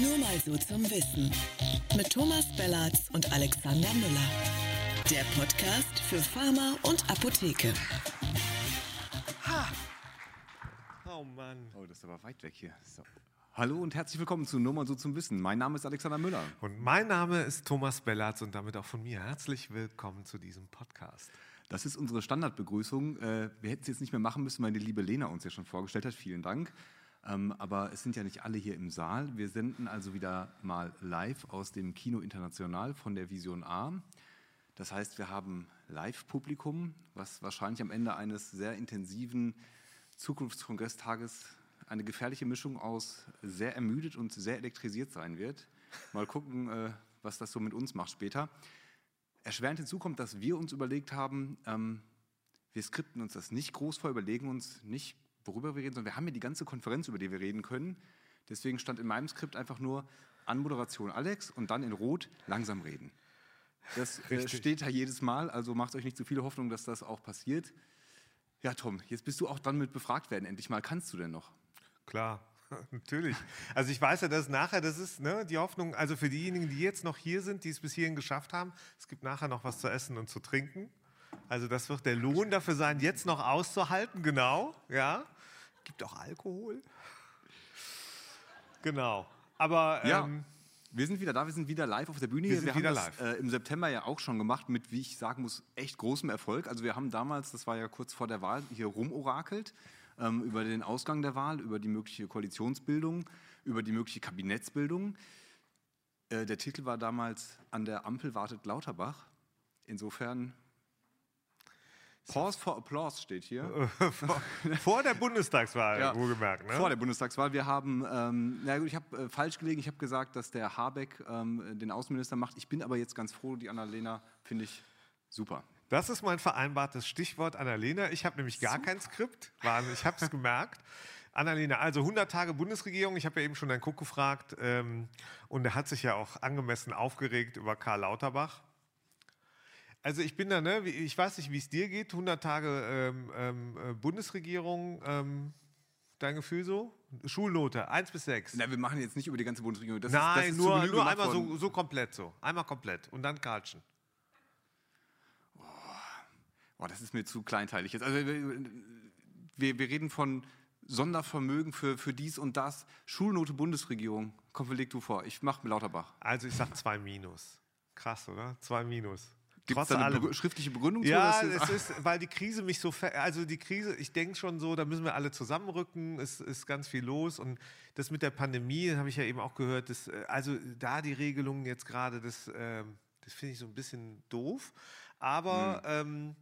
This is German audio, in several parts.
Nur mal so zum Wissen. Mit Thomas Bellatz und Alexander Müller. Der Podcast für Pharma und Apotheke. Oh Mann. Oh, das ist aber weit weg hier. So. Hallo und herzlich willkommen zu Nur mal so zum Wissen. Mein Name ist Alexander Müller. Und mein Name ist Thomas Bellatz und damit auch von mir herzlich willkommen zu diesem Podcast. Das ist unsere Standardbegrüßung. Äh, wir hätten es jetzt nicht mehr machen müssen, weil die liebe Lena uns ja schon vorgestellt hat. Vielen Dank. Ähm, aber es sind ja nicht alle hier im Saal. Wir senden also wieder mal live aus dem Kino International von der Vision A. Das heißt, wir haben Live-Publikum, was wahrscheinlich am Ende eines sehr intensiven Zukunftskongresstages eine gefährliche Mischung aus sehr ermüdet und sehr elektrisiert sein wird. Mal gucken, äh, was das so mit uns macht später. Erschwerend hinzu kommt, dass wir uns überlegt haben, ähm, wir skripten uns das nicht groß vor, überlegen uns nicht, worüber wir reden, sondern wir haben ja die ganze Konferenz, über die wir reden können. Deswegen stand in meinem Skript einfach nur Anmoderation Alex und dann in Rot langsam reden. Das äh, steht da jedes Mal, also macht euch nicht zu viele Hoffnung, dass das auch passiert. Ja, Tom, jetzt bist du auch dann mit befragt werden. Endlich mal kannst du denn noch? Klar, natürlich. Also ich weiß ja, dass nachher, das ist ne, die Hoffnung, also für diejenigen, die jetzt noch hier sind, die es bis hierhin geschafft haben, es gibt nachher noch was zu essen und zu trinken. Also das wird der Lohn dafür sein, jetzt noch auszuhalten, genau, ja. Gibt auch Alkohol. Genau. Aber Ja. ähm, Wir sind wieder da, wir sind wieder live auf der Bühne. Wir sind haben wieder das live. Äh, im September ja auch schon gemacht mit, wie ich sagen muss, echt großem Erfolg. Also wir haben damals, das war ja kurz vor der Wahl, hier rumorakelt ähm, über den Ausgang der Wahl, über die mögliche Koalitionsbildung, über die mögliche Kabinettsbildung. Äh, der Titel war damals An der Ampel wartet Lauterbach. Insofern Pause for Applause steht hier. vor, vor der Bundestagswahl, Ja, wohlgemerkt. Ne? Vor der Bundestagswahl. Wir haben, ähm, na gut, ich habe äh, falsch gelegen. Ich habe gesagt, dass der Habeck ähm, den Außenminister macht. Ich bin aber jetzt ganz froh, die Annalena finde ich super. Das ist mein vereinbartes Stichwort, Annalena. Ich habe nämlich gar kein Skript. Wahnsinn, ich habe es gemerkt. Annalena, also 100 Tage Bundesregierung. Ich habe ja eben schon deinen Cook gefragt. Ähm, und er hat sich ja auch angemessen aufgeregt über Karl Lauterbach. Also ich bin da, ne, ich weiß nicht, wie es dir geht. 100 Tage ähm, ähm, äh, Bundesregierung. Ähm, dein Gefühl so? Schulnote, 1 bis 6. Na, wir machen jetzt nicht über die ganze Bundesregierung. Das Nein, ist, nur, nur einmal so, so komplett so. Einmal komplett. Und dann Karlchen. Boah, das ist mir zu kleinteilig jetzt. Also, wir, wir, wir reden von Sondervermögen für, für dies und das. Schulnote Bundesregierung. Komm, leg du vor. Ich mache Lauterbach. Also ich sag 2 minus. Krass, oder? 2 minus. Gibt es da eine allem. schriftliche Begründung zu? Ja, das- es ist, weil die Krise mich so, also die Krise, ich denke schon so, da müssen wir alle zusammenrücken, es ist ganz viel los und das mit der Pandemie, habe ich ja eben auch gehört, das, äh, also da die Regelungen jetzt gerade, das, ähm, das finde ich so ein bisschen doof, aber ähm,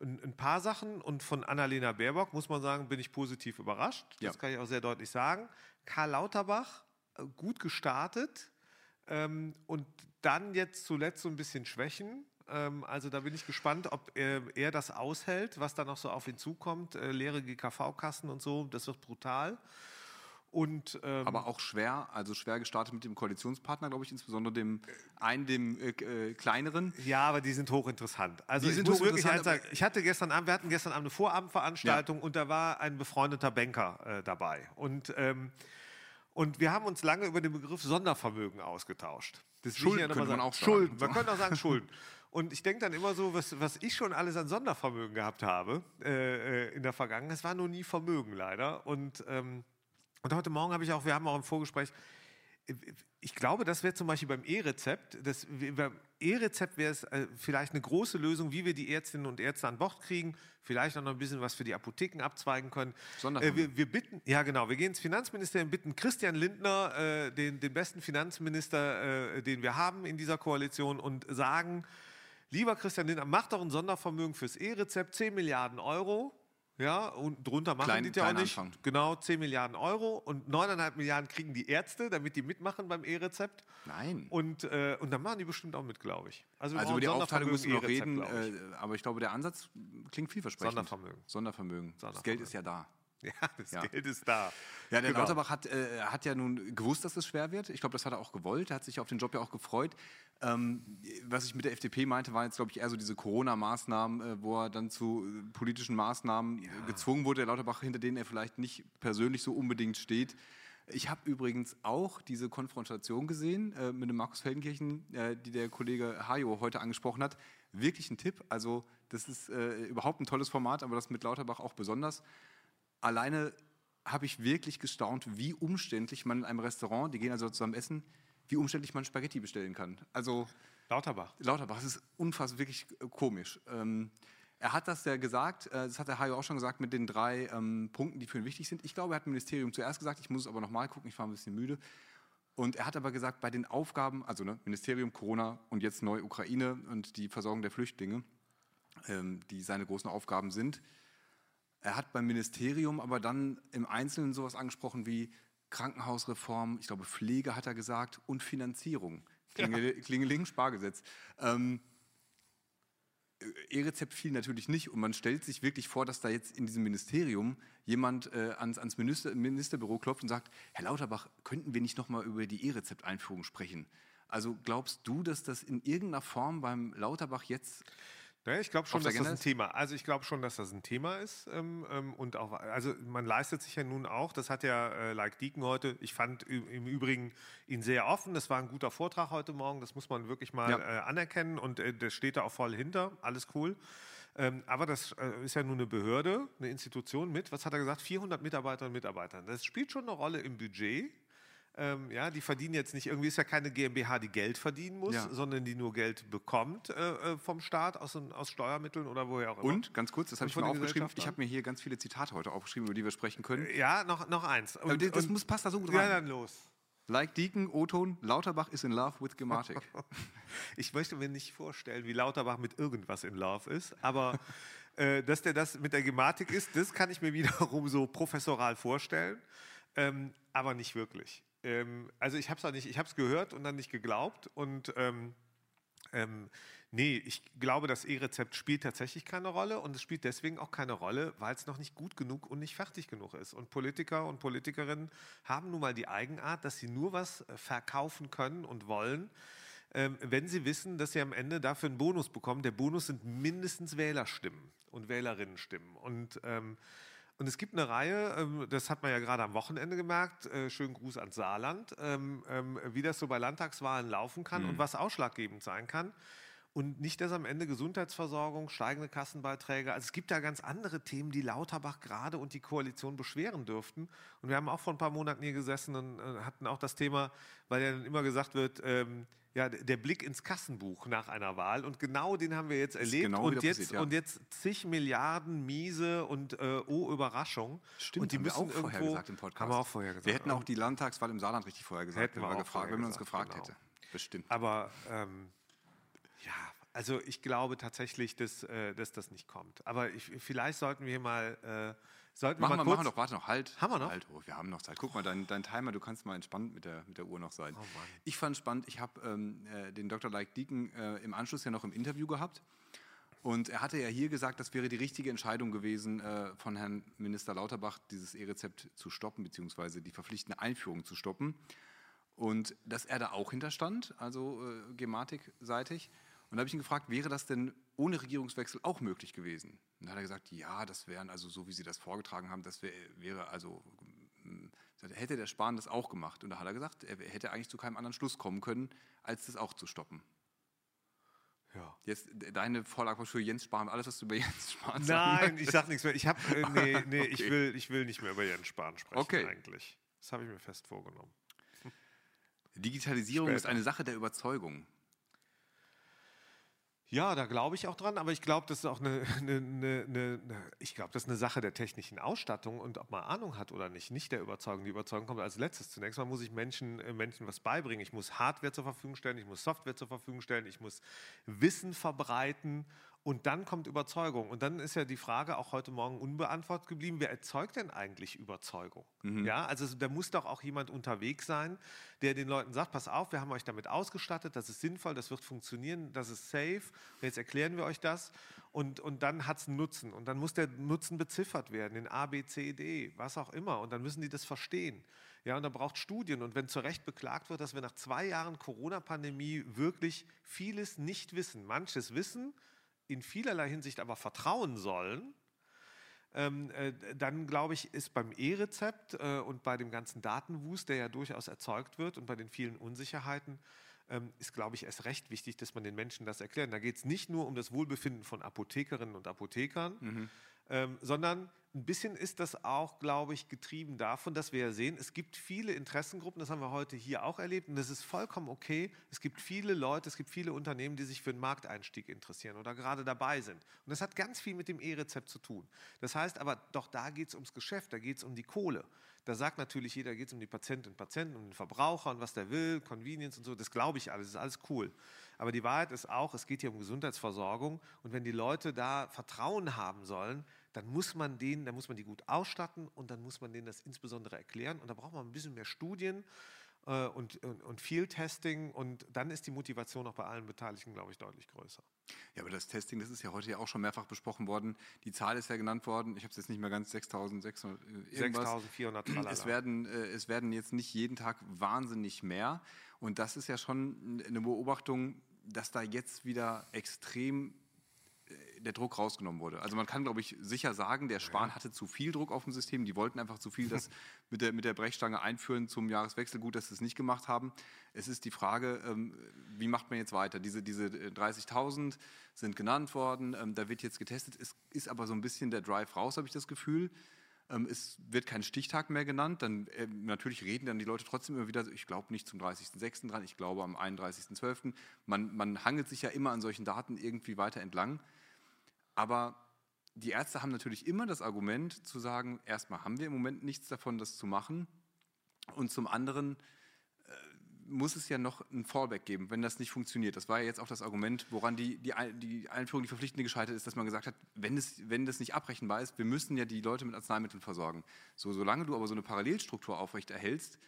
ein, paar Sachen und von Annalena Baerbock, muss man sagen, bin ich positiv überrascht, das Ja. kann ich auch sehr deutlich sagen. Karl Lauterbach, äh, gut gestartet, ähm, und dann jetzt zuletzt so ein bisschen Schwächen. Ähm, also da bin ich gespannt, ob er, er das aushält, was da noch so auf ihn zukommt. Äh, leere GKV-Kassen und so, das wird brutal. Und ähm, Aber auch schwer, also schwer gestartet mit dem Koalitionspartner, glaube ich, insbesondere dem einen, dem äh, äh, kleineren. ja, aber die sind hochinteressant. Also Die sind hochinteressant, sagen, ich hatte gestern Abend, wir hatten gestern Abend eine Vorabendveranstaltung und da war ein befreundeter Banker äh, dabei. Und, ähm, und wir haben uns lange über den Begriff Sondervermögen ausgetauscht. Das Schulden noch könnte man auch sagen. Schulden, man könnte auch sagen Schulden. Und ich denke dann immer so, was, was ich schon alles an Sondervermögen gehabt habe äh, äh, in der Vergangenheit, es war nur nie Vermögen leider. Und, ähm, und heute Morgen habe ich auch, wir haben auch im Vorgespräch, ich glaube, das wäre zum Beispiel beim E-Rezept. Das, beim E-Rezept wäre es äh, vielleicht eine große Lösung, wie wir die Ärztinnen und Ärzte an Bord kriegen. Vielleicht auch noch ein bisschen was für die Apotheken abzweigen können. Äh, Sondervermögen. wir, wir bitten, ja genau, wir gehen ins Finanzministerium, bitten Christian Lindner, äh, den, den besten Finanzminister, äh, den wir haben in dieser Koalition, und sagen, lieber Christian Lindner, mach doch ein Sondervermögen fürs E-Rezept, 10 Milliarden Euro. Ja, und drunter machen Klein- die ja auch nicht. Anfang. Genau, 10 Milliarden Euro und 9,5 Milliarden kriegen die Ärzte, damit die mitmachen beim E-Rezept. Nein. Und, äh, und dann machen die bestimmt auch mit, glaube ich. Also brauchen über die Aufteilung müssen wir noch reden, ich. äh, aber ich glaube, der Ansatz klingt vielversprechend. Sondervermögen. Sondervermögen. Das Sondervermögen. Geld ist ja da. Ja, das Ja. Geld ist da. Ja, der Genau. Lauterbach hat, äh, hat ja nun gewusst, dass es schwer wird. Ich glaube, das hat er auch gewollt. Er hat sich auf den Job ja auch gefreut. Ähm, was ich mit der FDP meinte, war jetzt, glaube ich, eher so diese Corona-Maßnahmen, äh, wo er dann zu äh, politischen Maßnahmen äh, gezwungen wurde. Der Lauterbach, hinter denen er vielleicht nicht persönlich so unbedingt steht. Ich habe übrigens auch diese Konfrontation gesehen äh, mit dem Markus Feldenkirchen, die der Kollege Hajo heute angesprochen hat. Wirklich ein Tipp. Also, das ist überhaupt ein tolles Format, aber das mit Lauterbach auch besonders. Alleine habe ich wirklich gestaunt, wie umständlich man in einem Restaurant, die gehen also zusammen essen, wie umständlich man Spaghetti bestellen kann. Also Lauterbach. Lauterbach, das ist unfassbar wirklich äh, komisch. Ähm, er hat das ja gesagt, äh, das hat der Hajo auch schon gesagt, mit den drei ähm, Punkten, die für ihn wichtig sind. Ich glaube, er hat dem Ministerium zuerst gesagt, ich muss es aber nochmal gucken, ich war ein bisschen müde. Und er hat aber gesagt, bei den Aufgaben, also ne, Ministerium Corona und jetzt neu Ukraine und die Versorgung der Flüchtlinge, ähm, die seine großen Aufgaben sind, er hat beim Ministerium aber dann im Einzelnen sowas angesprochen wie Krankenhausreform, ich glaube Pflege hat er gesagt und Finanzierung. Klingel, Klingeling, Spargesetz. Ähm, E-Rezept fiel natürlich nicht und man stellt sich wirklich vor, dass da jetzt in diesem Ministerium jemand äh, ans, ans Minister, Ministerbüro klopft und sagt, Herr Lauterbach, könnten wir nicht nochmal über die E-Rezept-Einführung sprechen? Also glaubst du, dass das in irgendeiner Form beim Lauterbach jetzt ja, ich glaube schon, dass das ein Thema. Also ich glaube schon, dass das ein Thema ist ähm, ähm, und auch, also man leistet sich ja nun auch. Das hat ja äh, Like Deacon heute. Ich fand im Übrigen ihn sehr offen. Das war ein guter Vortrag heute Morgen. Das muss man wirklich mal ja. äh, anerkennen und äh, der steht da auch voll hinter. Alles cool. Ähm, aber das äh, ist ja nun eine Behörde, eine Institution mit, was hat er gesagt, 400 Mitarbeiterinnen und Mitarbeitern. Das spielt schon eine Rolle im Budget. Ähm, ja, die verdienen jetzt nicht, irgendwie ist ja keine GmbH, die Geld verdienen muss, ja. sondern die nur Geld bekommt äh, äh vom Staat aus, aus, Steuermitteln oder woher auch immer. Und, ganz kurz, das habe ich mir aufgeschrieben, ich habe mir hier ganz viele Zitate heute aufgeschrieben, über die wir sprechen können. Ja, noch, noch eins. Und, das und, muss, passt da so gut rein. Ja, dann los. Like Deacon, O-Ton, Lauterbach is in love with Gematik. ich möchte mir nicht vorstellen, wie Lauterbach mit irgendwas in love ist, aber äh, dass der das mit der Gematik ist, das kann ich mir wiederum so professoral vorstellen, ähm, aber nicht wirklich. Ähm, also ich habe es nicht, ich habe es gehört und dann nicht geglaubt und ähm, ähm, nee, ich glaube, das E-Rezept spielt tatsächlich keine Rolle und es spielt deswegen auch keine Rolle, weil es noch nicht gut genug und nicht fertig genug ist. Und Politiker und Politikerinnen haben nun mal die Eigenart, dass sie nur was äh, verkaufen können und wollen, ähm, wenn sie wissen, dass sie am Ende dafür einen Bonus bekommen. Der Bonus sind mindestens Wählerstimmen und Wählerinnenstimmen. Und ähm, und es gibt eine Reihe, ähm, das hat man ja gerade am Wochenende gemerkt, äh, schönen Gruß ans Saarland, ähm, ähm, wie das so bei Landtagswahlen laufen kann mhm. und was ausschlaggebend sein kann. Und nicht, dass am Ende Gesundheitsversorgung, steigende Kassenbeiträge, also es gibt da ganz andere Themen, die Lauterbach gerade und die Koalition beschweren dürften. Und wir haben auch vor ein paar Monaten hier gesessen und äh, hatten auch das Thema, weil ja dann immer gesagt wird, ähm, ja, der Blick ins Kassenbuch nach einer Wahl. Und genau den haben wir jetzt erlebt. Genau und, jetzt, passiert, ja. und jetzt zig Milliarden miese und äh, oh, Überraschung. Stimmt, und die haben müssen wir auch vorher gesagt im Podcast. Haben wir auch vorher gesagt. Wir hätten auch die Landtagswahl im Saarland richtig vorher gesagt, hätten wir, wir gefragt, wenn man uns gefragt genau. hätte. Bestimmt. Aber ähm, ja, also ich glaube tatsächlich, dass, äh, dass das nicht kommt. Aber ich, vielleicht sollten wir mal... Äh, Sollten machen wir, mal machen doch, warte noch, halt. Haben wir noch? Halt, oh, wir haben noch Zeit. Guck mal, dein, dein Timer, du kannst mal entspannt mit der, mit der Uhr noch sein. Oh ich fand spannend, ich habe ähm, äh, den Dr. Like Deacon äh, im Anschluss ja noch im Interview gehabt. Und er hatte ja hier gesagt, das wäre die richtige Entscheidung gewesen, äh, von Herrn Minister Lauterbach dieses E-Rezept zu stoppen, beziehungsweise die verpflichtende Einführung zu stoppen. Und dass er da auch hinterstand, also äh, gematikseitig. Und da habe ich ihn gefragt, wäre das denn ohne Regierungswechsel auch möglich gewesen? Und da hat er gesagt, ja, das wären also so, wie Sie das vorgetragen haben, das wär, wäre also, hm, hätte der Spahn das auch gemacht. Und da hat er gesagt, er hätte eigentlich zu keinem anderen Schluss kommen können, als das auch zu stoppen. Ja. Jetzt deine Vorlage für Jens Spahn, alles, was du über Jens Spahn sagst. Nein, ich sag nichts mehr. Ich habe, äh, nee, nee, okay. ich, will, ich will nicht mehr über Jens Spahn sprechen okay. eigentlich. Das habe ich mir fest vorgenommen. Digitalisierung Später. ist eine Sache der Überzeugung. Ja, da glaube ich auch dran, aber ich glaube, das ist auch eine, eine, eine, eine ich glaube, das ist eine Sache der technischen Ausstattung und ob man Ahnung hat oder nicht, nicht der Überzeugung. Die Überzeugung kommt als letztes. Zunächst mal muss ich Menschen, äh, Menschen was beibringen. Ich muss Hardware zur Verfügung stellen, ich muss Software zur Verfügung stellen, ich muss Wissen verbreiten und dann kommt Überzeugung. Und dann ist ja die Frage auch heute Morgen unbeantwortet geblieben, wer erzeugt denn eigentlich Überzeugung? Mhm. Ja, also da muss doch auch jemand unterwegs sein, der den Leuten sagt, pass auf, wir haben euch damit ausgestattet, das ist sinnvoll, das wird funktionieren, das ist safe. Jetzt erklären wir euch das. Und, und dann hat es einen Nutzen. Und dann muss der Nutzen beziffert werden in A, B, C, D, was auch immer. Und dann müssen die das verstehen. Ja, und da braucht Studien. Und wenn zu Recht beklagt wird, dass wir nach zwei Jahren Corona-Pandemie wirklich vieles nicht wissen, manches wissen, in vielerlei Hinsicht aber vertrauen sollen, Ähm, äh, dann glaube ich, ist beim E-Rezept äh, und bei dem ganzen Datenwust, der ja durchaus erzeugt wird und bei den vielen Unsicherheiten, ähm, ist, glaube ich, erst recht wichtig, dass man den Menschen das erklärt. Da geht es nicht nur um das Wohlbefinden von Apothekerinnen und Apothekern, mhm. ähm, sondern ein bisschen ist das auch, glaube ich, getrieben davon, dass wir ja sehen, es gibt viele Interessengruppen, das haben wir heute hier auch erlebt und das ist vollkommen okay. Es gibt viele Leute, es gibt viele Unternehmen, die sich für einen Markteinstieg interessieren oder gerade dabei sind. Und das hat ganz viel mit dem E-Rezept zu tun. Das heißt aber, doch da geht es ums Geschäft, da geht es um die Kohle. Da sagt natürlich jeder, geht es um die Patientinnen und Patienten, um den Verbraucher und was der will, Convenience und so. Das glaube ich alles, ist alles cool. Aber die Wahrheit ist auch, es geht hier um Gesundheitsversorgung und wenn die Leute da Vertrauen haben sollen, dann muss man denen, dann muss man die gut ausstatten und dann muss man denen das insbesondere erklären. Und da braucht man ein bisschen mehr Studien äh, und, und, und, viel Testing und dann ist die Motivation auch bei allen Beteiligten, glaube ich, deutlich größer. Ja, aber das Testing, das ist ja heute ja auch schon mehrfach besprochen worden. Die Zahl ist ja genannt worden. Ich habe es jetzt nicht mehr ganz 6.600 6.400 es werden, äh, es werden jetzt nicht jeden Tag wahnsinnig mehr. Und das ist ja schon eine Beobachtung, dass da jetzt wieder extrem der Druck rausgenommen wurde. Also man kann, glaube ich, sicher sagen, der Spahn hatte zu viel Druck auf dem System. Die wollten einfach zu viel das mit der, mit der Brechstange einführen zum Jahreswechsel. Gut, dass sie es nicht gemacht haben. Es ist die Frage, ähm, wie macht man jetzt weiter? Diese, diese 30.000 sind genannt worden. Ähm, da wird jetzt getestet. Es ist aber so ein bisschen der Drive raus, habe ich das Gefühl. Ähm, es wird kein Stichtag mehr genannt. Dann äh, natürlich reden dann die Leute trotzdem immer wieder, ich glaube nicht zum 30.06. dran, ich glaube am 31.12. Man, man hangelt sich ja immer an solchen Daten irgendwie weiter entlang. Aber die Ärzte haben natürlich immer das Argument zu sagen, erstmal haben wir im Moment nichts davon, das zu machen. Und zum anderen äh, muss es ja noch ein Fallback geben, wenn das nicht funktioniert. Das war ja jetzt auch das Argument, woran die, die, die Einführung, die verpflichtende gescheitert ist, dass man gesagt hat, wenn, es, wenn das nicht abrechenbar ist, wir müssen ja die Leute mit Arzneimitteln versorgen. So, solange du aber so eine Parallelstruktur aufrechterhältst,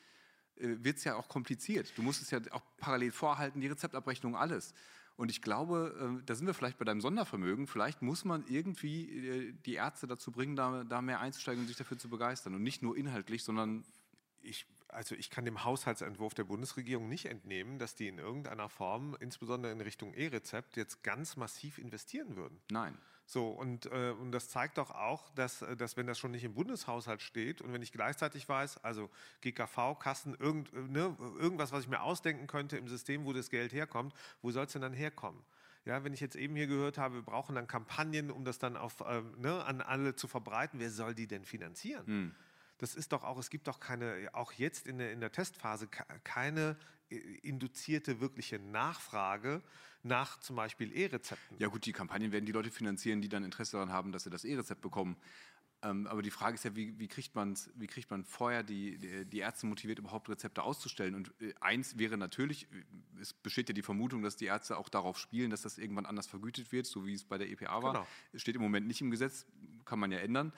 äh, wird es ja auch kompliziert. Du musst es ja auch parallel vorhalten, die Rezeptabrechnung, alles. Und ich glaube, äh, da sind wir vielleicht bei deinem Sondervermögen. Vielleicht muss man irgendwie äh, die Ärzte dazu bringen, da, da mehr einzusteigen und sich dafür zu begeistern. Und nicht nur inhaltlich, sondern ich, also ich kann dem Haushaltsentwurf der Bundesregierung nicht entnehmen, dass die in irgendeiner Form, insbesondere in Richtung E-Rezept, jetzt ganz massiv investieren würden. Nein. So, und, äh, und das zeigt doch auch, dass, äh, dass wenn das schon nicht im Bundeshaushalt steht und wenn ich gleichzeitig weiß, also GKV, Kassen, irgend, äh, ne, irgendwas, was ich mir ausdenken könnte im System, wo das Geld herkommt, wo soll es denn dann herkommen? Ja, wenn ich jetzt eben hier gehört habe, wir brauchen dann Kampagnen, um das dann auf, ähm, ne, an alle zu verbreiten, wer soll die denn finanzieren? Hm. Das ist doch auch, es gibt doch keine, auch jetzt in der, in der Testphase, keine äh, induzierte wirkliche Nachfrage nach zum Beispiel E-Rezepten. Ja gut, die Kampagnen werden die Leute finanzieren, die dann Interesse daran haben, dass sie das E-Rezept bekommen. Ähm, aber die Frage ist ja, wie, wie, kriegt wie kriegt man vorher die, die, die, Ärzte motiviert, überhaupt Rezepte auszustellen? Und äh, eins wäre natürlich, es besteht ja die Vermutung, dass die Ärzte auch darauf spielen, dass das irgendwann anders vergütet wird, so wie es bei der EPA war. Genau. Es steht im Moment nicht im Gesetz, kann man ja ändern.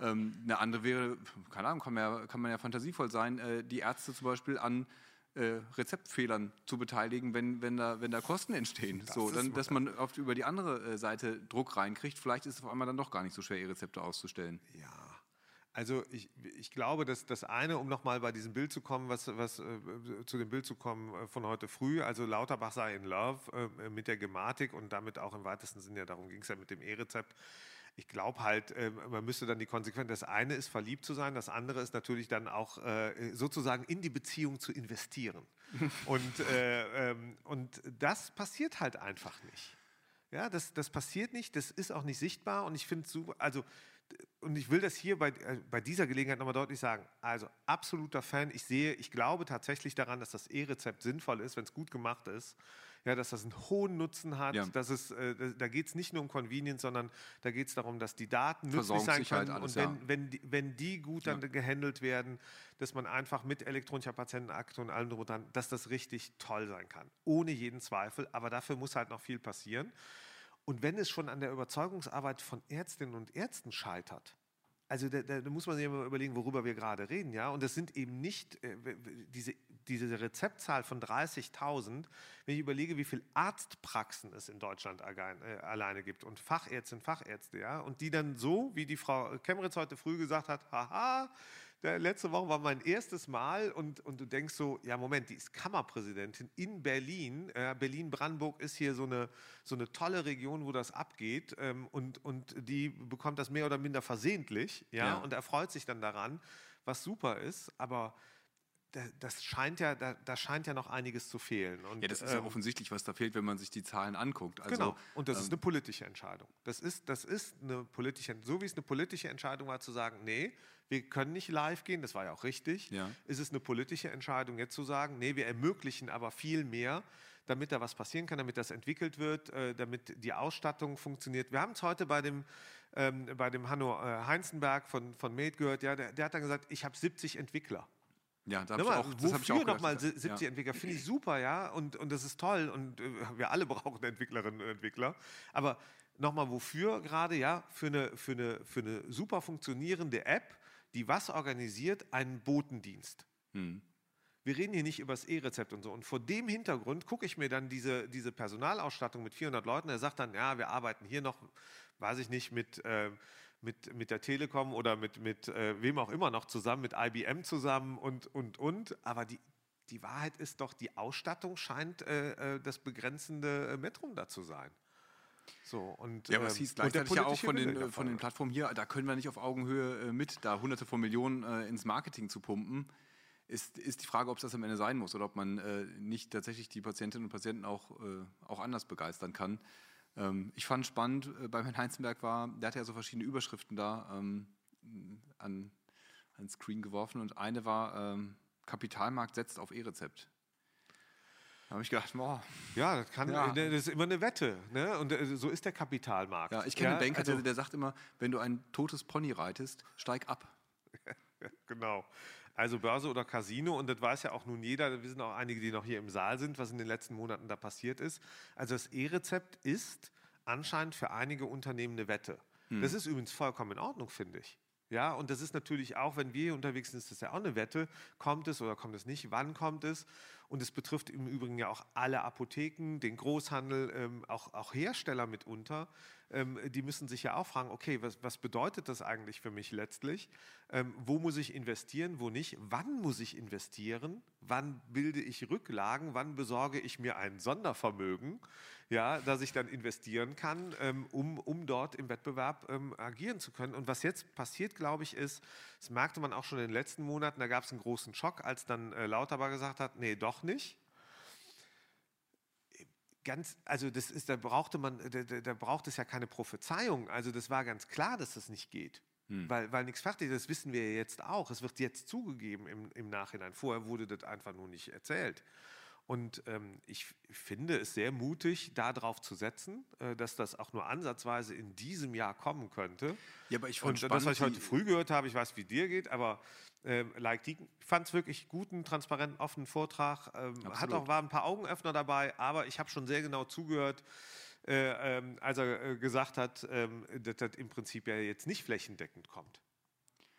Ähm, eine andere wäre, keine Ahnung, kann man ja, kann man ja fantasievoll sein, äh, die Ärzte zum Beispiel an äh, Rezeptfehlern zu beteiligen, wenn, wenn, da, wenn da Kosten entstehen. Das so, dann, dass man oft über die andere äh, Seite Druck reinkriegt. Vielleicht ist es auf einmal dann doch gar nicht so schwer, E-Rezepte auszustellen. Ja. Also ich, ich glaube, dass das eine, um nochmal bei diesem Bild zu kommen, was, was äh, zu dem Bild zu kommen äh, von heute früh, also Lauterbach sei in Love äh, mit der Gematik und damit auch im weitesten Sinne ja darum ging es ja mit dem E-Rezept ich glaube halt, äh, man müsste dann die Konsequenz, das eine ist verliebt zu sein, das andere ist natürlich dann auch äh, sozusagen in die Beziehung zu investieren. und, äh, ähm, und das passiert halt einfach nicht. Ja, das, das passiert nicht, das ist auch nicht sichtbar und ich finde es super, also und ich will das hier bei, äh, bei dieser Gelegenheit nochmal deutlich sagen. Also absoluter Fan. Ich sehe, ich glaube tatsächlich daran, dass das E-Rezept sinnvoll ist, wenn es gut gemacht ist ja, dass das einen hohen Nutzen hat. Ja. Dass es, äh, da geht es nicht nur um Convenience, sondern da geht es darum, dass die Daten nützlich sein können. Alles, und wenn, ja. wenn, die, wenn die gut dann ja. gehandelt werden, dass man einfach mit elektronischer Patientenakte und allem drum dran, dass das richtig toll sein kann. Ohne jeden Zweifel. Aber dafür muss halt noch viel passieren. Und wenn es schon an der Überzeugungsarbeit von Ärztinnen und Ärzten scheitert, also da, da, muss man sich immer überlegen, worüber wir gerade reden, ja. Und das sind eben nicht äh, diese, diese Rezeptzahl von 30.000. Wenn ich überlege, wie viele Arztpraxen es in Deutschland allein, äh, alleine gibt und Fachärztinnen, Fachärzte, ja, und die dann so, wie die Frau Kemmeritz heute früh gesagt hat, haha, letzte Woche war mein erstes Mal und, und du denkst so, ja Moment, die ist Kammerpräsidentin in Berlin. Äh, Berlin-Brandenburg ist hier so eine, so eine tolle Region, wo das abgeht ähm, und, und die bekommt das mehr oder minder versehentlich ja, Ja. und erfreut sich dann daran, was super ist, aber das scheint ja, da, da scheint ja noch einiges zu fehlen. Und, Ja, das ist ja ähm, offensichtlich, was da fehlt, wenn man sich die Zahlen anguckt. Also, genau. Und das ist ähm, eine politische Entscheidung. Das ist, das ist eine politische, so wie es eine politische Entscheidung war, zu sagen, nee, wir können nicht live gehen, das war ja auch richtig. Ja. Ist es eine politische Entscheidung, jetzt zu sagen, nee, wir ermöglichen aber viel mehr, damit da was passieren kann, damit das entwickelt wird, äh, damit die Ausstattung funktioniert. Wir haben es heute bei dem, ähm, bei dem Hanno äh, Heinzenberg von, von Made gehört, ja, der, der hat dann gesagt, ich habe 70 Entwickler. Ja, da hab ich Nochmal, auch, das habe ich auch nochmal 70 ja. Entwickler? Finde ich super, ja, und, und das ist toll und äh, wir alle brauchen Entwicklerinnen und Entwickler. Aber nochmal, wofür gerade, ja, für eine, für, eine, für eine super funktionierende App, die was organisiert? Einen Botendienst. Hm. Wir reden hier nicht über das E-Rezept und so. Und vor dem Hintergrund gucke ich mir dann diese, diese Personalausstattung mit 400 Leuten. Er sagt dann, ja, wir arbeiten hier noch, weiß ich nicht, mit, äh, mit, mit der Telekom oder mit, mit äh, wem auch immer noch zusammen, mit IBM zusammen und, und, und. Aber die, die Wahrheit ist doch, die Ausstattung scheint äh, äh, das begrenzende äh, Metrum da zu sein. So, und, Ja, aber es ähm, hieß gleichzeitig ja auch von den, von den. Plattformen hier, da können wir nicht auf Augenhöhe äh, mit, da hunderte von Millionen äh, ins Marketing zu pumpen. Ist, ist die Frage, ob es das am Ende sein muss oder ob man äh, nicht tatsächlich die Patientinnen und Patienten auch, äh, auch anders begeistern kann. Ähm, ich fand spannend, äh, bei Herrn Heinzenberg war, der hatte ja so verschiedene Überschriften da ähm, an, an Screen geworfen und eine war, ähm, Kapitalmarkt setzt auf E-Rezept. Da habe ich gedacht, boah, Ja, das, kann, Ja. das ist immer eine Wette. Ne? Und äh, so ist der Kapitalmarkt. ja, ich kenne einen Banker, also- der, der sagt immer, wenn du ein totes Pony reitest, steig ab. Genau. Also Börse oder Casino und das weiß ja auch nun jeder, wir sind auch einige, die noch hier im Saal sind, was in den letzten Monaten da passiert ist. Also das E-Rezept ist anscheinend für einige Unternehmen eine Wette. Das ist übrigens vollkommen in Ordnung, finde ich. Ja, und das ist natürlich auch, wenn wir hier unterwegs sind, ist das ja auch eine Wette. Kommt es oder kommt es nicht? Wann kommt es? Und es betrifft im Übrigen ja auch alle Apotheken, den Großhandel, ähm, auch, auch Hersteller mitunter. Ähm, die müssen sich ja auch fragen, okay, was, was bedeutet das eigentlich für mich letztlich? Ähm, wo muss ich investieren, wo nicht? Wann muss ich investieren? Wann bilde ich Rücklagen? Wann besorge ich mir ein Sondervermögen, ja, das ich dann investieren kann, ähm, um, um dort im Wettbewerb agieren zu können? Und was jetzt passiert, glaube ich, ist, das merkte man auch schon in den letzten Monaten, da gab es einen großen Schock, als dann äh, Lauterbach gesagt hat, nee, doch nicht ganz, also das ist, da brauchte man, da, da, braucht es ja keine Prophezeiung. Also das war ganz klar, dass das nicht geht. Weil, weil nichts fertig ist, das wissen wir ja jetzt auch. Es wird jetzt zugegeben im, im Nachhinein. Vorher wurde das einfach nur nicht erzählt. Und ähm, ich finde es sehr mutig, darauf zu setzen, äh, dass das auch nur ansatzweise in diesem Jahr kommen könnte. Ja, aber ich fand Und das, was ich spannend, heute früh gehört habe, ich weiß, wie dir geht, aber ähm, like ich fand es wirklich guten, transparenten, offenen Vortrag. Ähm, hat auch waren ein paar Augenöffner dabei, aber ich habe schon sehr genau zugehört, äh, ähm, als er äh, gesagt hat, ähm, dass das im Prinzip ja jetzt nicht flächendeckend kommt.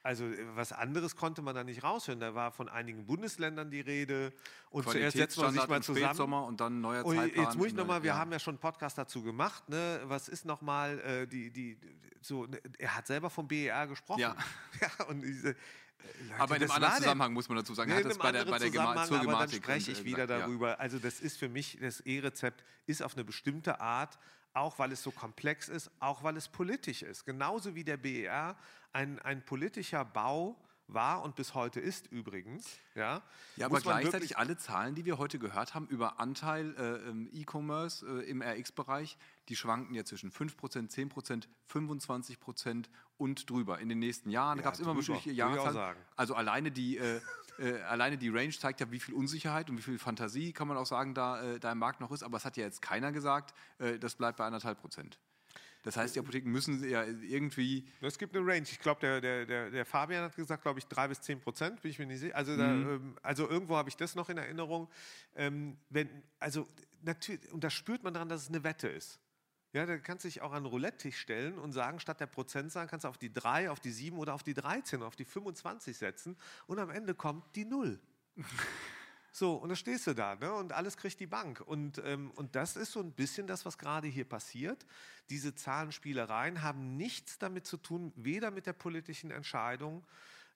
Also äh, was anderes konnte man da nicht raushören. Da war von einigen Bundesländern die Rede und zuerst setzt man sich mal zusammen. Und dann neuer Und Zeitplan. jetzt muss ich in noch mal, der- wir ja. haben ja schon einen Podcast dazu gemacht, ne? Was ist noch mal äh, die, die, so, ne, er hat selber vom BER gesprochen. Ja. ja und diese, äh, Leute, Aber in einem anderen Zusammenhang muss man dazu sagen. in hat das bei der, bei der Gema zur aber dann spreche ich äh, wieder gesagt, ja. darüber. Also das ist für mich, das E-Rezept ist auf eine bestimmte Art, auch weil es so komplex ist, auch weil es politisch ist. Genauso wie der BER ein, ein politischer Bau war und bis heute ist übrigens. Ja, Ja, aber gleichzeitig alle Zahlen, die wir heute gehört haben über Anteil äh, im E-Commerce äh, im RX-Bereich, die schwanken ja zwischen 5%, 10%, 25% und drüber. In den nächsten Jahren Ja, gab es immer unterschiedliche auch Jahreszahlen. Also alleine die, äh, äh, alleine die Range zeigt ja, wie viel Unsicherheit und wie viel Fantasie, kann man auch sagen, da, äh, da im Markt noch ist. Aber es hat ja jetzt keiner gesagt, äh, das bleibt bei anderthalb Prozent. Das heißt, die Apotheken müssen ja irgendwie Es gibt eine Range. Ich glaube, der, der, der, der Fabian hat gesagt, glaube ich, drei bis zehn Prozent, bin ich mir nicht sicher. Also, da, ähm, also irgendwo habe ich das noch in Erinnerung. Ähm, wenn, also natürlich, und da spürt man daran, dass es eine Wette ist. Ja, da kannst du dich auch an den Roulette-Tisch stellen und sagen, statt der Prozentzahl kannst du auf die 3, auf die 7 oder auf die 13 oder auf die 25 setzen und am Ende kommt die Null. So, und da stehst du da, ne? Und alles kriegt die Bank. Und, ähm, und das ist so ein bisschen das, was gerade hier passiert. Diese Zahlenspielereien haben nichts damit zu tun, weder mit der politischen Entscheidung,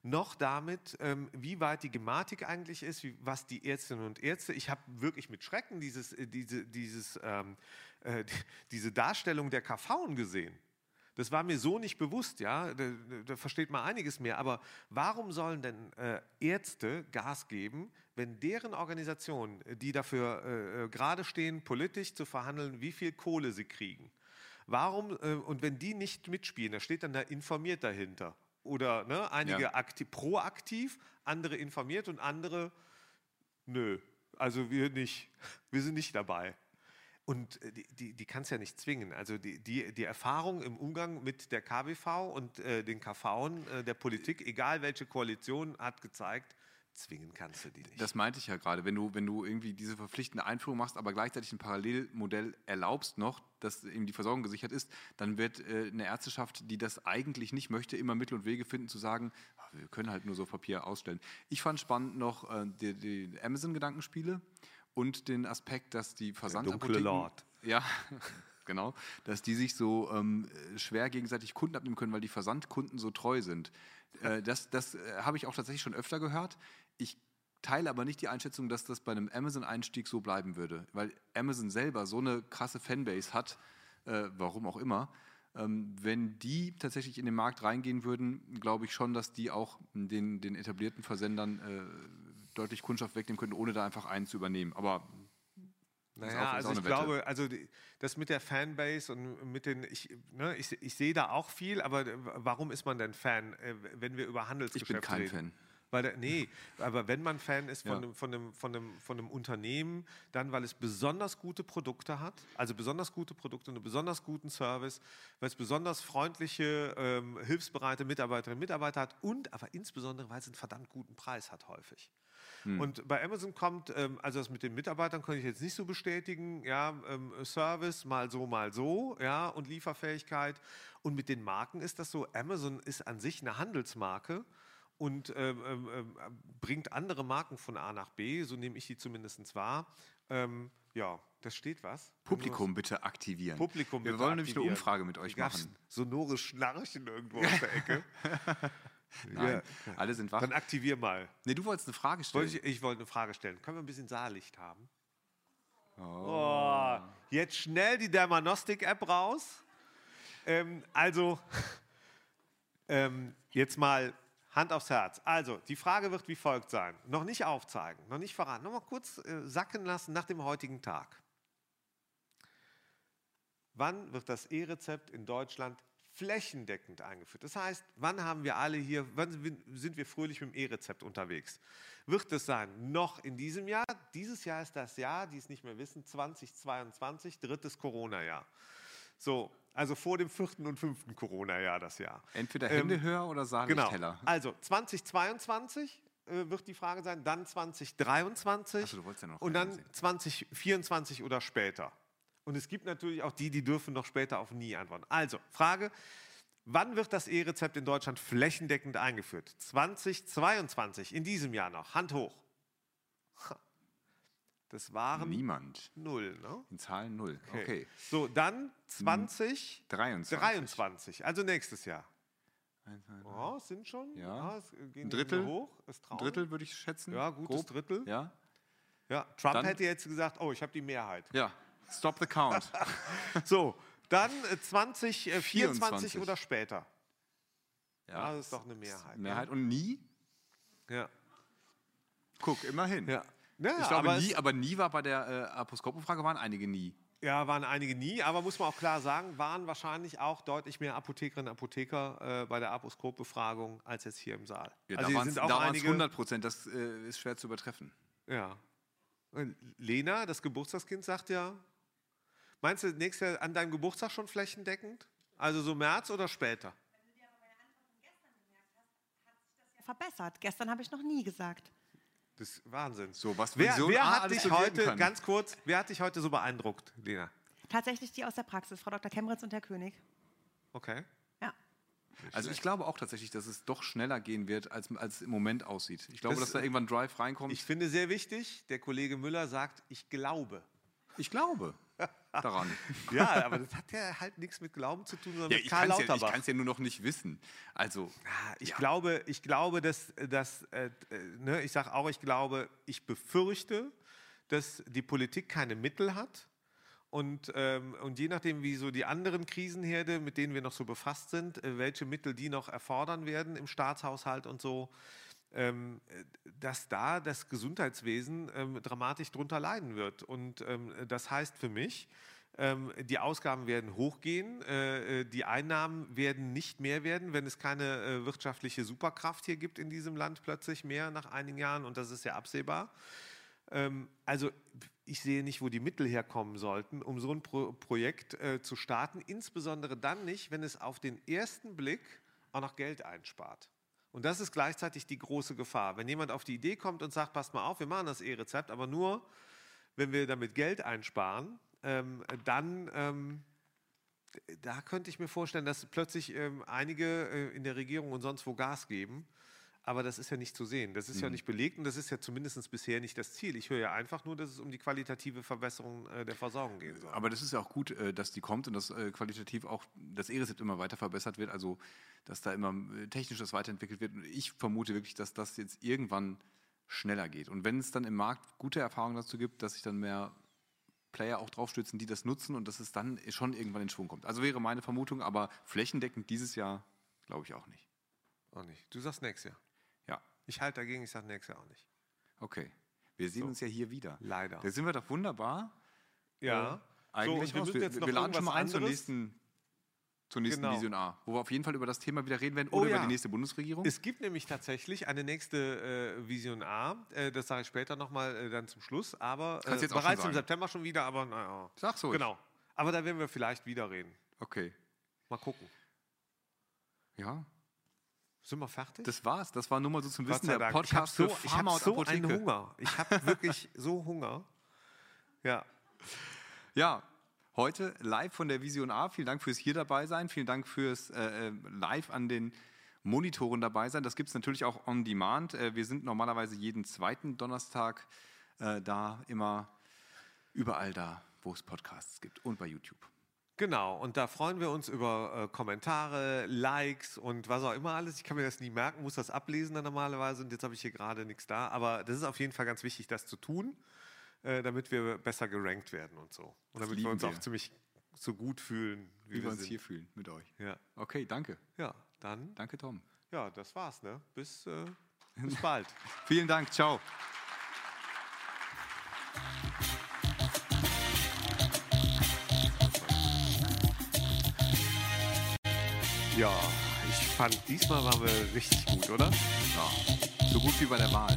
noch damit, ähm, wie weit die Gematik eigentlich ist, wie, was die Ärztinnen und Ärzte. Ich habe wirklich mit Schrecken dieses, äh, diese, dieses, ähm, äh, diese Darstellung der KV gesehen. Das war mir so nicht bewusst, ja. Da, da, versteht man einiges mehr. Aber warum sollen denn äh, Ärzte Gas geben, wenn deren Organisationen, die dafür äh, äh, gerade stehen, politisch zu verhandeln, wie viel Kohle sie kriegen? Warum, äh, und wenn die nicht mitspielen, da steht dann da informiert dahinter. Oder ne, einige ja. aktiv, proaktiv, andere informiert und andere nö. Also wir nicht. Wir sind nicht dabei. Und äh, die, die, die kann es ja nicht zwingen. Also die, die, die Erfahrung im Umgang mit der KBV und äh, den KV äh, der Politik, egal welche Koalition, hat gezeigt, zwingen kannst du die nicht. Das meinte ich ja gerade. Wenn du, wenn du irgendwie diese verpflichtende Einführung machst, aber gleichzeitig ein Parallelmodell erlaubst noch, dass eben die Versorgung gesichert ist, dann wird äh, eine Ärzteschaft, die das eigentlich nicht möchte, immer Mittel und Wege finden, zu sagen, ach, wir können halt nur so Papier ausstellen. Ich fand spannend noch äh, die, die Amazon-Gedankenspiele und den Aspekt, dass die Versandapotheken... Der dunkle Lord. Ja, genau. Dass die sich so ähm, schwer gegenseitig Kunden abnehmen können, weil die Versandkunden so treu sind. Äh, das das äh, habe ich auch tatsächlich schon öfter gehört. Ich teile aber nicht die Einschätzung, dass das bei einem Amazon-Einstieg so bleiben würde, weil Amazon selber so eine krasse Fanbase hat, äh, warum auch immer. Ähm, wenn die tatsächlich in den Markt reingehen würden, glaube ich schon, dass die auch den, den etablierten Versendern äh, deutlich Kundschaft wegnehmen könnten, ohne da einfach einen zu übernehmen. Aber naja, also ich glaube, also das mit der Fanbase und mit den, ich, ne, ich, ich sehe da auch viel, aber warum ist man denn Fan, äh, wenn wir über Handelsgeschäfte reden? Ich bin kein reden? Fan. Weil der, nee, aber wenn man Fan ist von, ja. einem, von, einem, von, einem, von einem Unternehmen, dann weil es besonders gute Produkte hat, also besonders gute Produkte, einen besonders guten Service, weil es besonders freundliche, ähm, hilfsbereite Mitarbeiterinnen und Mitarbeiter hat und aber insbesondere, weil es einen verdammt guten Preis hat häufig. Hm. Und bei Amazon kommt, ähm, also das mit den Mitarbeitern kann ich jetzt nicht so bestätigen, ja, ähm, Service mal so, mal so, ja, und Lieferfähigkeit. Und mit den Marken ist das so, Amazon ist an sich eine Handelsmarke und ähm, ähm, ähm bringt andere Marken von A nach B, so nehme ich die zumindest wahr. Ähm, ja, das steht was. Publikum bitte aktivieren. Publikum Wir wollen nämlich eine Umfrage mit euch machen. Sonores Schnarchen irgendwo aus der Ecke. Nein, ja. alle sind wach. Dann aktivier mal. Nee, du wolltest eine Frage stellen. Ich, ich wollte eine Frage stellen. Können wir ein bisschen Saallicht haben? Oh. oh. Jetzt schnell die Dermanostik-App raus. Ähm, also, ähm, jetzt mal Hand aufs Herz. Also, die Frage wird wie folgt sein. Noch nicht aufzeigen, noch nicht verraten. Noch mal kurz äh, sacken lassen nach dem heutigen Tag. Wann wird das E-Rezept in Deutschland flächendeckend eingeführt. Das heißt, wann haben wir alle hier, wann sind wir fröhlich mit dem E-Rezept unterwegs? Wird es sein, noch in diesem Jahr? Dieses Jahr ist das Jahr, die es nicht mehr wissen, 2022, drittes Corona-Jahr. So, also vor dem vierten und fünften Corona-Jahr das Jahr. Entweder Hände ähm, höher oder Sahneteller. Genau. Also 2022 äh, wird die Frage sein, dann 2023 Achso, du wolltest ja noch und dann 2024 oder später. Und es gibt natürlich auch die, die dürfen noch später auf nie antworten. Also, Frage, wann wird das E-Rezept in Deutschland flächendeckend eingeführt? 2022, in diesem Jahr noch. Hand hoch. Das waren niemand. Null, ne? In Zahlen null. Okay. okay. So, dann 2023. 23. also nächstes Jahr. Oh, sind schon. Ja. ja ein Drittel hoch. Ein Drittel würde ich schätzen. Ja, gutes Grob. Drittel. Ja. Ja, Trump dann, hätte jetzt gesagt, oh, ich habe die Mehrheit. Ja, Stop the count. so, dann 2024 äh, oder später. Ja, das ist doch eine Mehrheit. Mehrheit ne? und nie? Ja. Guck, immerhin. Ja. Ja, ich glaube, aber nie, aber nie war bei der äh, Aposkop-Umfrage, waren einige nie. Ja, waren einige nie, aber muss man auch klar sagen, waren wahrscheinlich auch deutlich mehr Apothekerinnen und Apotheker äh, bei der Aposkop-Befragung als jetzt hier im Saal. Ja, also da waren es 100 Prozent, das äh, ist schwer zu übertreffen. Ja. Und Lena, das Geburtstagskind, sagt ja, Meinst du nächstes Jahr an deinem Geburtstag schon flächendeckend? Also so März oder später? Wenn du dir aber meine Antworten gestern gemerkt hast, hat sich das ja verbessert. Gestern habe ich noch nie gesagt. Das ist Wahnsinn. So, was wer, wer hat dich heute, ganz kurz, wer hat dich heute so beeindruckt, Lena? Tatsächlich die aus der Praxis, Frau Dr. Kemmeritz und Herr König. Okay. Ja. Also ich glaube auch tatsächlich, dass es doch schneller gehen wird, als, es im Moment aussieht. Ich glaube, das, dass da irgendwann Drive reinkommt. Ich finde sehr wichtig, der Kollege Müller sagt, ich glaube. Ich glaube. Daran. Ja, aber das hat ja halt nichts mit Glauben zu tun, sondern Ja, mit ich Karl kann es ja, ich Lauterbach. kann's ja nur noch nicht wissen. Also, Ich ja. glaube, ich glaube, dass, dass äh, ne, ich sage auch, ich glaube, ich befürchte, dass die Politik keine Mittel hat. Und, ähm, und je nachdem, wie so die anderen Krisenherde, mit denen wir noch so befasst sind, äh, welche Mittel die noch erfordern werden im Staatshaushalt und so, ähm, äh, dass da das Gesundheitswesen ähm, dramatisch drunter leiden wird. Und ähm, das heißt für mich, ähm, die Ausgaben werden hochgehen, äh, äh, die Einnahmen werden nicht mehr werden, wenn es keine äh, wirtschaftliche Superkraft hier gibt in diesem Land plötzlich mehr nach einigen Jahren und das ist ja absehbar. Ähm, also ich sehe nicht, wo die Mittel herkommen sollten, um so ein Pro Projekt äh, zu starten, insbesondere dann nicht, wenn es auf den ersten Blick auch noch Geld einspart. Und das ist gleichzeitig die große Gefahr. Wenn jemand auf die Idee kommt und sagt, passt mal auf, wir machen das E-Rezept, aber nur, wenn wir damit Geld einsparen, ähm, dann ähm, da könnte ich mir vorstellen, dass plötzlich ähm, einige äh, in der Regierung und sonst wo Gas geben. Aber das ist ja nicht zu sehen. Das ist ja nicht belegt und das ist ja zumindest bisher nicht das Ziel. Ich höre ja einfach nur, dass es um die qualitative Verbesserung äh, der Versorgung gehen soll. Aber das ist ja auch gut, äh, dass die kommt und dass äh, qualitativ auch das E-Rezept immer weiter verbessert wird, also dass da immer äh, technisches weiterentwickelt wird. Und ich vermute wirklich, dass das jetzt irgendwann schneller geht. Und wenn es dann im Markt gute Erfahrungen dazu gibt, dass sich dann mehr Player auch draufstützen, die das nutzen und dass es dann schon irgendwann in Schwung kommt. Also wäre meine Vermutung, aber flächendeckend dieses Jahr glaube ich auch nicht. Auch nicht. Du sagst nächstes Jahr. Ich halte dagegen, ich sage nächstes Jahr auch nicht. okay. Wir sehen So. uns ja hier wieder. Leider. Da sind wir doch wunderbar. Ja. Äh, eigentlich so, wir, wir, jetzt wir laden schon mal ein zur nächsten, zur nächsten Genau. Vision A, wo wir auf jeden Fall über das Thema wieder reden werden Oh oder ja. über die nächste Bundesregierung. Es gibt nämlich tatsächlich eine nächste äh, Vision A. Äh, das sage ich später nochmal äh, dann zum Schluss. Aber äh, bereits im. September schon wieder. Aber naja. Sag so. Genau. Aber da werden wir vielleicht wieder reden. Okay. Mal gucken. Ja, Sind wir fertig? das war's. Das war nur mal so zum Wissen der Dank. Podcast ich habe so, ich hab so einen Hunger. Ich habe wirklich so Hunger. Ja. Ja, heute live von der Vision A. Vielen Dank fürs hier dabei sein. Vielen Dank fürs äh, äh, live an den Monitoren dabei sein. Das gibt es natürlich auch on demand. Äh, wir sind normalerweise jeden zweiten Donnerstag äh, da, immer überall da, wo es Podcasts gibt und bei YouTube. Genau, und da freuen wir uns über äh, Kommentare, Likes und was auch immer alles. Ich kann mir das nie merken, muss das ablesen dann normalerweise und jetzt habe ich hier gerade nichts da. Aber das ist auf jeden Fall ganz wichtig, das zu tun, äh, damit wir besser gerankt werden und so. Und Das damit wir uns wir. auch ziemlich so gut fühlen, wie, Wie wir uns hier fühlen mit euch. Ja. Okay, danke. ja, dann, Danke, Tom. ja, das war's, ne? Bis, äh, bis bald. Vielen Dank. Ciao. Ja, ich fand, diesmal waren wir richtig gut, oder? Ja, so gut wie bei der Wahl.